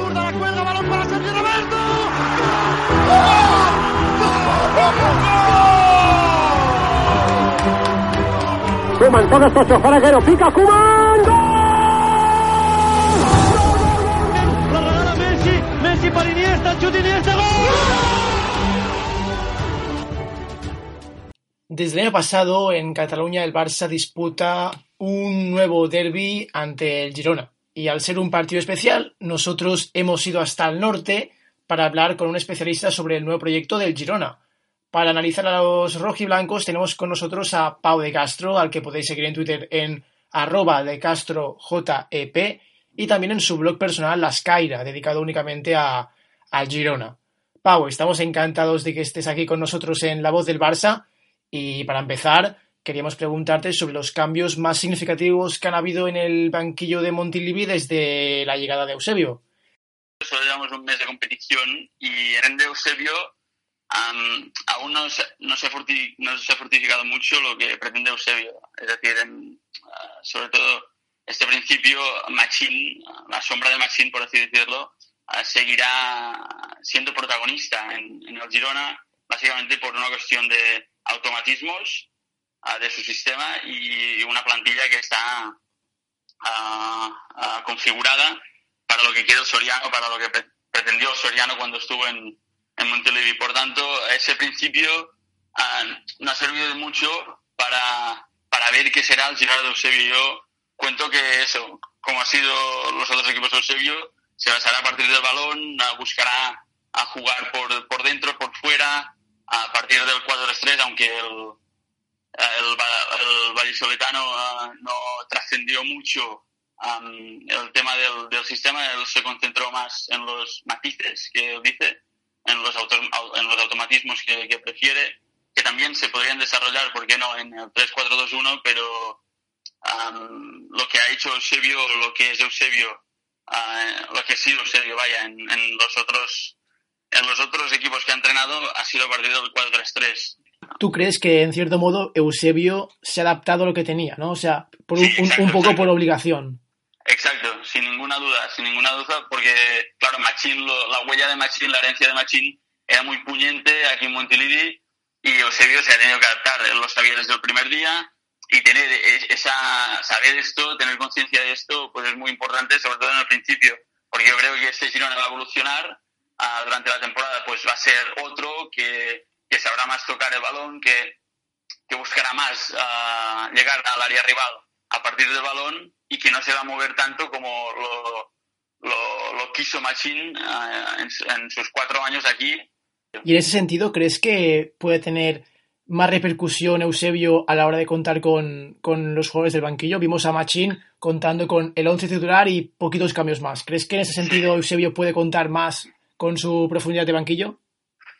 zurda, la cuelga, balón para Sergio Roberto. Kuman todos ocho, Faraguero, pica Kuman. La regala Messi, Messi para Iniesta, chute Iniesta, gol. Desde el año pasado, en Cataluña, el Barça disputa un nuevo derby ante el Girona. Y al ser un partido especial, nosotros hemos ido hasta el norte para hablar con un especialista sobre el nuevo proyecto del Girona. Para analizar a los rojiblancos tenemos con nosotros a Pau de Castro, al que podéis seguir en Twitter en arroba de Castro JEP y también en su blog personal Las Caira, dedicado únicamente a, Girona. Pau, estamos encantados de que estés aquí con nosotros en La Voz del Barça y para empezar queríamos preguntarte sobre los cambios más significativos que han habido en el banquillo de Montilivi desde la llegada de Eusebio. Solo llevamos un mes de competición y en de Eusebio um, aún no se, no, se forti, no, se, ha fortificado mucho lo que pretende Eusebio. Es decir, en, uh, sobre todo este principio, Machín, la sombra de Machín, por así decirlo, uh, seguirá siendo protagonista en, en, el Girona, básicamente por una cuestión de automatismos uh, de su sistema y una plantilla que está configurada para lo que quiere Soriano, para lo que pre pretendió Soriano cuando estuvo en, en Montelevi. Por tanto, ese principio uh, no ha servido de mucho para, para ver qué será el Girona de Eusebio. Yo cuento que eso, como ha sido los otros equipos de Eusebio, se basará a partir del balón, uh, buscará a jugar por, por dentro, por fuera, a partir del 4-3, aunque el, el, el vallisoletano uh, no trascendió mucho um, el tema del, del, sistema, él se concentró más en los matices que él dice, en los, auto, en los automatismos que, que, prefiere, que también se podrían desarrollar, ¿por qué no?, en el 3-4-2-1, pero um, lo que ha hecho Eusebio, lo que es Eusebio, uh, lo que ha sido Eusebio, vaya, en, en, los otros en los otros equipos que ha entrenado ha sido a partir del 4-3-3. ¿Tú crees que, en cierto modo, Eusebio se ha adaptado a lo que tenía, ¿no? O sea, por un, sí, exacto, un, un poco por obligación. Exacto, sin ninguna duda, sin ninguna duda, porque, claro, Machín, lo, la huella de Machín, la herencia de Machín, era muy puñente aquí en Montilivi y Eusebio se ha tenido que adaptar, él lo sabía desde el primer día y tener esa, saber esto, tener conciencia de esto, pues es muy importante, sobre todo en el principio, porque yo creo que este Girona va a evolucionar uh, durante la temporada, pues va a ser otro que, que sabrá más tocar el balón, que, que buscará más uh, llegar al área rival a partir del balón y que no se va a mover tanto como lo, lo, lo quiso Machín uh, en, en, sus cuatro años aquí. Y en ese sentido, ¿crees que puede tener más repercusión Eusebio a la hora de contar con, con los jugadores del banquillo? Vimos a Machín contando con el once titular y poquitos cambios más. ¿Crees que en ese sentido Eusebio puede contar más con su profundidad de banquillo?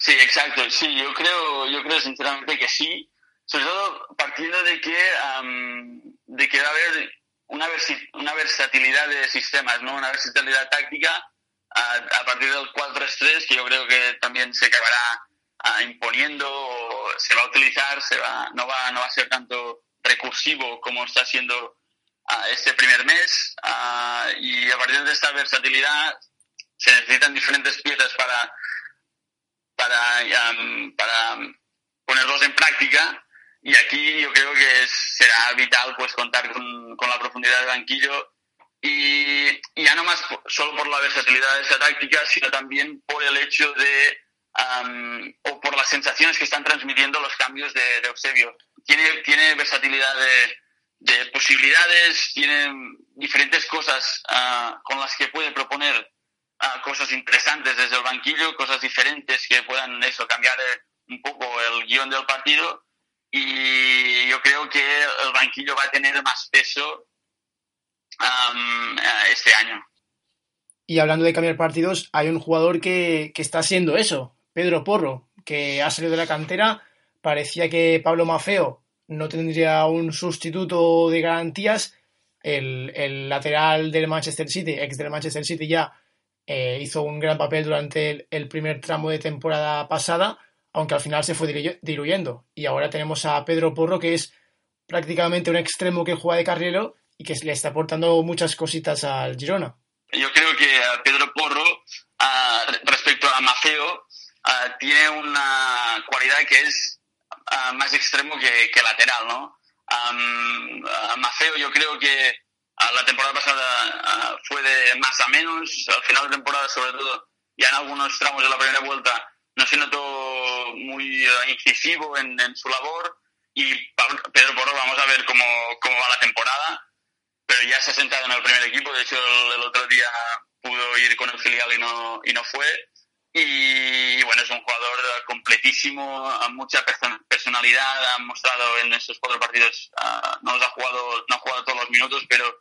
Sí, exacto. Sí, yo creo, yo creo sinceramente que sí. Sobre todo partiendo de que, um, de que va a haber una, una versatilidad de sistemas, ¿no? Una versatilidad táctica a, a partir del 4-3-3 que yo creo que también se acabará uh, imponiendo, se va a utilizar, se va, no, va, no va a ser tanto recursivo como está siendo uh, este primer mes uh, y a partir de esta versatilidad se necesitan diferentes piezas para, para, um, para ponerlos en práctica y aquí yo creo que es, será vital pues contar con, con la profundidad del banquillo y, y, ya no más solo por la versatilidad de esa táctica, sino también por el hecho de, um, o por las sensaciones que están transmitiendo los cambios de, de Eusebio. Tiene, tiene versatilidad de, de, posibilidades, tiene diferentes cosas uh, con las que puede proponer cosas interesantes desde el banquillo, cosas diferentes que puedan eso, cambiar un poco el guion del partido y yo creo que el banquillo va a tener más peso um, este año. Y hablando de cambiar partidos, hay un jugador que, que, está haciendo eso, Pedro Porro, que ha salido de la cantera. Parecía que Pablo Mafeo no tendría un sustituto de garantías. El, el lateral del Manchester City, ex del Manchester City, ya eh, hizo un gran papel durante el, el primer tramo de temporada pasada aunque al final se fue diluyendo. Y ahora tenemos a Pedro Porro, que es prácticamente un extremo que juega de carrilero y que le está aportando muchas cositas al Girona. Yo creo que Pedro Porro, respecto a Maceo, tiene una cualidad que es más extremo que, lateral, ¿no? Maceo yo creo que la temporada pasada fue de más a menos, al final de temporada sobre todo, ya en algunos tramos de la primera vuelta no se notó muy eh, incisivo en, su labor. Y Pedro Porro vamos a ver cómo, cómo va la temporada, pero ya se ha sentado en el primer equipo, de hecho el, otro día pudo ir con el filial y no, y no fue. Y, bueno, es un jugador completísimo, mucha personalidad, ha mostrado en estos cuatro partidos, ah, no los ha jugado, no ha jugado todos los minutos, pero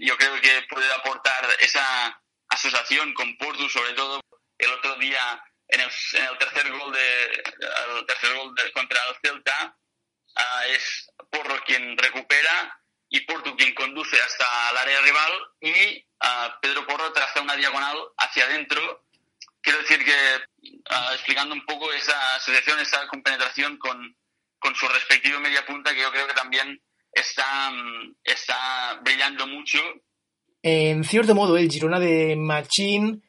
yo creo que puede aportar esa asociación con Porto, sobre todo el otro día en el, en el tercer gol de el tercer gol contra el Celta uh, es Porro quien recupera y Porto quien conduce hasta el área rival y uh, Pedro Porro traza una diagonal hacia adentro. Quiero decir que, uh, explicando un poco esa asociación, esa compenetración con, con su respectivo media punta, que yo creo que también está, está brillando mucho. En cierto modo, el Girona de Machín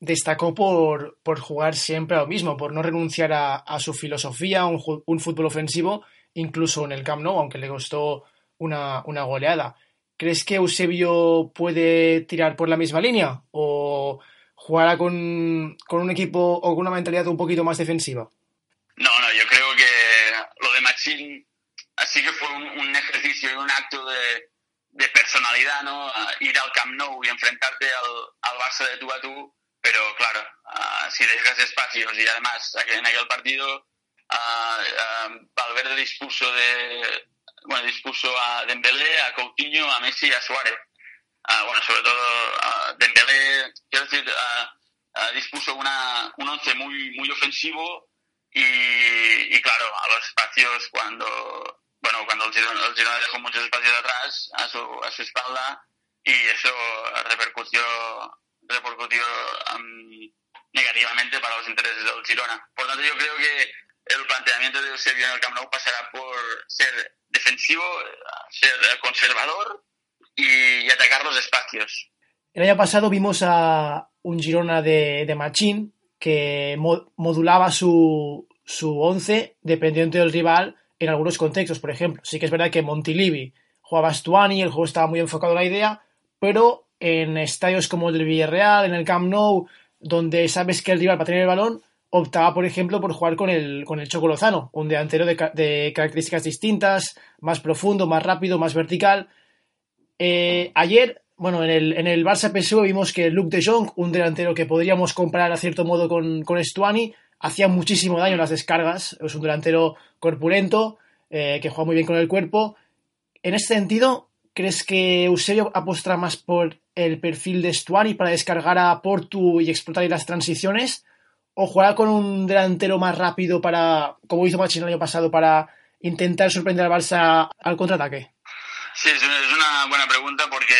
destacó por, por jugar siempre a lo mismo, por no renunciar a, a su filosofía, un, un, fútbol ofensivo, incluso en el Camp Nou, aunque le costó una, una goleada. ¿Crees que Eusebio puede tirar por la misma línea o jugará con, con un equipo o con una mentalidad un poquito más defensiva? No, no, yo creo que lo de Machín así que fue un, ejercicio y un acto de, de personalidad, ¿no? ir al Camp Nou y enfrentarte al, al Barça de tú a tú pero claro, uh, si dejas espacios y además en aquel partido uh, Valverde dispuso de bueno dispuso a Dembélé, a Coutinho, a Messi y a Suárez. bueno, sobre todo a Dembélé, quiero decir, dispuso una, un once muy muy ofensivo y, claro, a los espacios cuando bueno cuando el Girona, el Girona dejó muchos espacios atrás a su, a su espalda y eso repercutió repercutió um, negativamente para los intereses del Girona. Por tanto, yo creo que el planteamiento de Eusebio en el Camp Nou pasará por ser defensivo, ser conservador y, atacar los espacios. El año pasado vimos a un Girona de, de Machín que modulaba su, su once dependiendo del rival en algunos contextos. Por ejemplo, sí que es verdad que Montilivi jugaba Stuani, el juego estaba muy enfocado en la idea, pero en estadios como el del Villarreal, en el Camp Nou, donde sabes que el rival va a tener el balón, optaba, por ejemplo, por jugar con el, con el Choco Lozano, un delantero de, características distintas, más profundo, más rápido, más vertical. Eh, ayer, bueno, en el, en el Barça PSV vimos que Luke de Jong, un delantero que podríamos comparar a cierto modo con, con Stuani, hacía muchísimo daño en las descargas. Es un delantero corpulento, eh, que juega muy bien con el cuerpo. En este sentido, ¿crees que Eusebio apostará más por el perfil de Stuani para descargar a Portu y explotar las transiciones? ¿O jugar con un delantero más rápido para, como hizo Machín el año pasado, para intentar sorprender al Barça al contraataque? Sí, es una buena pregunta porque,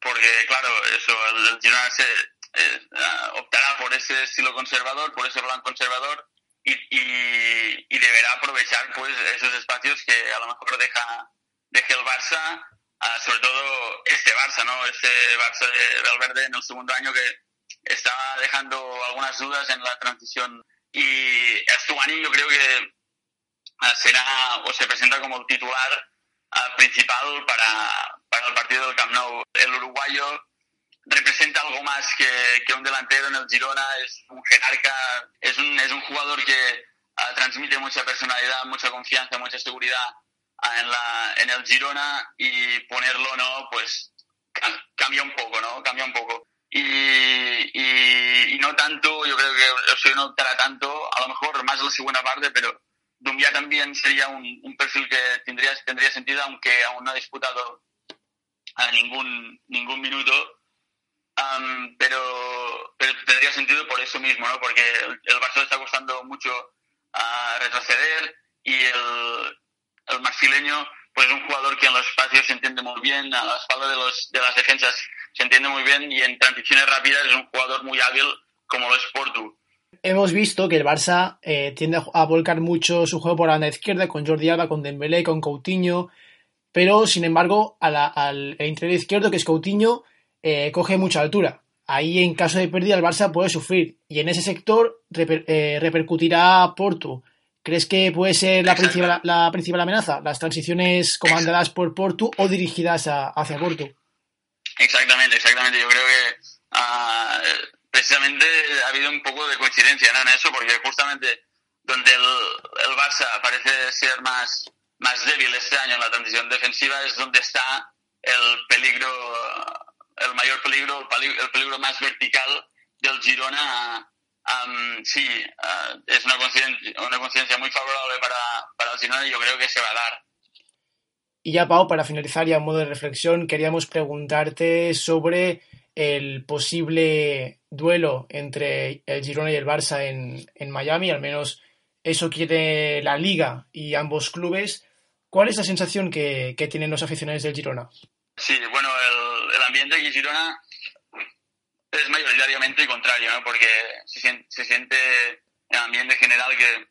porque claro, eso, el Girona se, eh, optará por ese estilo conservador, por ese plan conservador y, y, deberá aprovechar pues esos espacios que a lo mejor deja, deja el Barça sobre todo este Barça, ¿no? Este Barça de Valverde en el segundo año que estaba dejando algunas dudas en la transición. Y Estuani yo creo que ah, será o se presenta como titular ah, principal para, para el partido del Camp Nou. El uruguayo representa algo más que, que, un delantero en el Girona, es un jerarca, es un, es un jugador que uh, transmite mucha personalidad, mucha confianza, mucha seguridad en, la, en el Girona y ponerlo, ¿no? Pues cambia un poco, ¿no? Cambia un poco. Y, y, y no tanto, yo creo que eso no optará tanto, a lo mejor más la segunda parte, pero Dumbia también sería un, un, perfil que tendría, tendría sentido, aunque aún no ha disputado a ningún, ningún minuto. Um, pero, pero tendría sentido por eso mismo, ¿no? Porque el, el Barça está costando mucho uh, retroceder y el, el marfileño pues es un jugador que en los espacios se entiende muy bien, a la espalda de, los, de las defensas se entiende muy bien y en transiciones rápidas es un jugador muy hábil como lo es Portu. Hemos visto que el Barça eh, tiende a volcar mucho su juego por la banda izquierda con Jordi Alba, con Dembélé, con Coutinho, pero sin embargo a la, al interior izquierdo que es Coutinho eh, coge mucha altura. Ahí en caso de pérdida el Barça puede sufrir y en ese sector eh, repercutirá Porto. ¿Crees que puede ser la principal, la principal amenaza? Las transiciones comandadas por Porto o dirigidas hacia Porto. Exactamente, exactamente. Yo creo que ah, precisamente ha habido un poco de coincidencia en eso, porque justamente donde el, el, Barça parece ser más, más débil este año en la transición defensiva es donde está el peligro, el mayor peligro, el peligro, más vertical del Girona. sí, uh, es una coincidencia, una coincidencia muy favorable para, para el Girona y yo creo que se va a dar. Y ya, Pau, para finalizar ya en modo de reflexión, queríamos preguntarte sobre el posible duelo entre el Girona y el Barça en, en Miami, al menos eso quiere la liga y ambos clubes. ¿Cuál es la sensación que, que tienen los aficionados del Girona? Sí, bueno, el, el ambiente aquí en Girona es mayoritariamente contrario, ¿no? porque se siente, el ambiente general que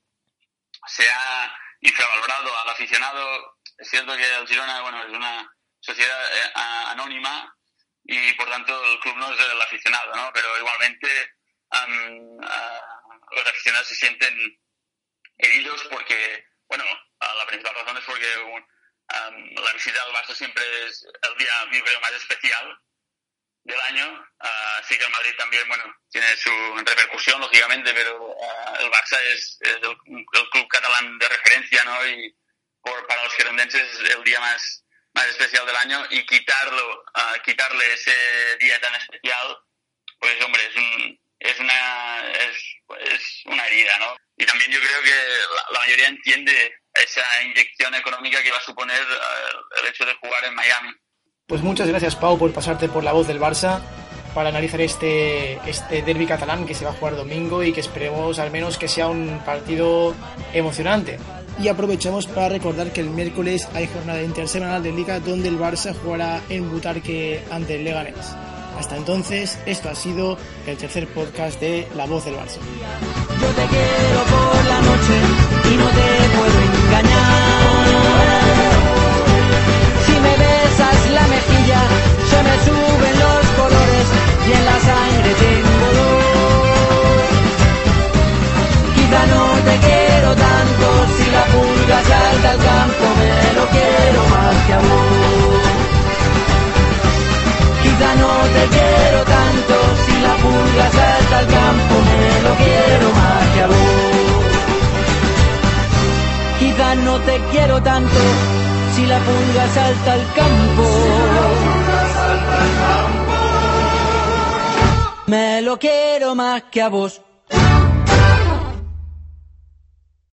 se ha infravalorado al aficionado. Es cierto que el Girona bueno, es una sociedad eh, anónima y por tanto el club no es el aficionado, ¿no? pero igualmente um, uh, los aficionados se sienten heridos porque, bueno, la principal razón es porque um, la visita al Barça siempre es el día, yo creo, más especial del año. Uh, sí que el Madrid también, bueno, tiene su repercusión, lógicamente, pero uh, el Barça es, es el, el, club catalán de referencia, ¿no? Y por, para los gerundenses es el día más, más especial del año y quitarlo, uh, quitarle ese día tan especial, pues hombre, es, un, es, una, es, es una herida, ¿no? y también yo creo que la, la, mayoría entiende esa inyección económica que va a suponer uh, el hecho de jugar en Miami. Pues muchas gracias Pau por pasarte por la voz del Barça para analizar este, este derby catalán que se va a jugar domingo y que esperemos al menos que sea un partido emocionante. Y aprovechamos para recordar que el miércoles hay jornada intersemanal de liga donde el Barça jugará en Butarque ante el Leganés. Hasta entonces, esto ha sido el tercer podcast de La Voz del Barça. Yo te quiero por la noche y no te puedo engañar. Si me besas la mejilla, se me suben los colores y en la sangre tengo dolor. Quizá no te quiero tanto, si la pulga salta al campo, me lo quiero más que a vos. Pulga salta al campo, me lo quiero más que a vos. Quizá no te quiero tanto, si la pulga salta al campo. Me lo quiero más que a vos.